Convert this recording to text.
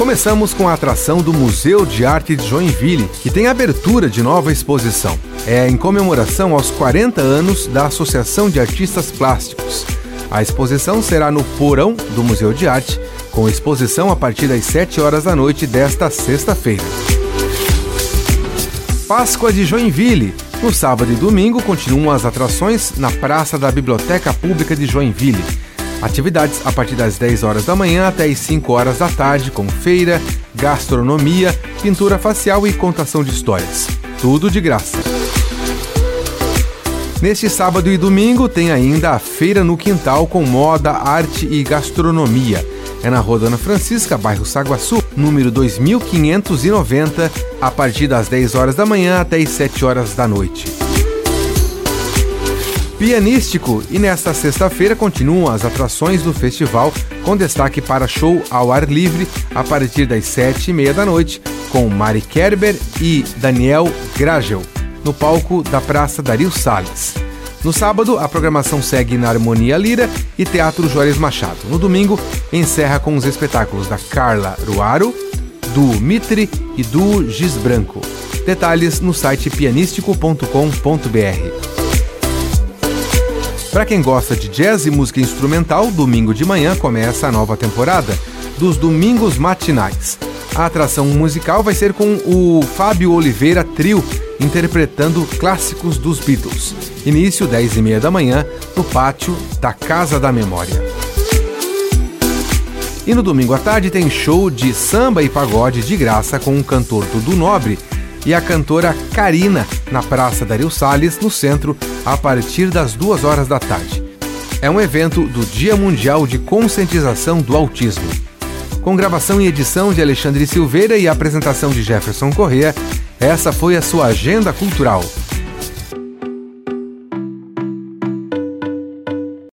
Começamos com a atração do Museu de Arte de Joinville, que tem abertura de nova exposição. É em comemoração aos 40 anos da Associação de Artistas Plásticos. A exposição será no porão do Museu de Arte, com exposição a partir das 7 horas da noite desta sexta-feira. Páscoa de Joinville. No sábado e domingo continuam as atrações na Praça da Biblioteca Pública de Joinville. Atividades a partir das 10 horas da manhã até as 5 horas da tarde, com feira, gastronomia, pintura facial e contação de histórias. Tudo de graça. Neste sábado e domingo tem ainda a Feira no Quintal com moda, arte e gastronomia. É na Rua Dona Francisca, bairro Saguaçu, número 2590, a partir das 10 horas da manhã até as 7 horas da noite pianístico e nesta sexta-feira continuam as atrações do festival com destaque para show ao ar livre a partir das sete e meia da noite com Mari Kerber e Daniel Gragel no palco da Praça Dario Salles. No sábado, a programação segue na Harmonia Lira e Teatro Juarez Machado. No domingo, encerra com os espetáculos da Carla Ruaro, do Mitre e do Giz Branco. Detalhes no site pianístico.com.br. Para quem gosta de jazz e música instrumental, domingo de manhã começa a nova temporada dos Domingos Matinais. A atração musical vai ser com o Fábio Oliveira Trio interpretando clássicos dos Beatles. Início 10 e meia da manhã no pátio da Casa da Memória. E no domingo à tarde tem show de samba e pagode de graça com o cantor Dudu Nobre e a cantora Karina na Praça Dario Salles, no centro, a partir das duas horas da tarde. É um evento do Dia Mundial de Conscientização do Autismo. Com gravação e edição de Alexandre Silveira e apresentação de Jefferson Correa, essa foi a sua agenda cultural.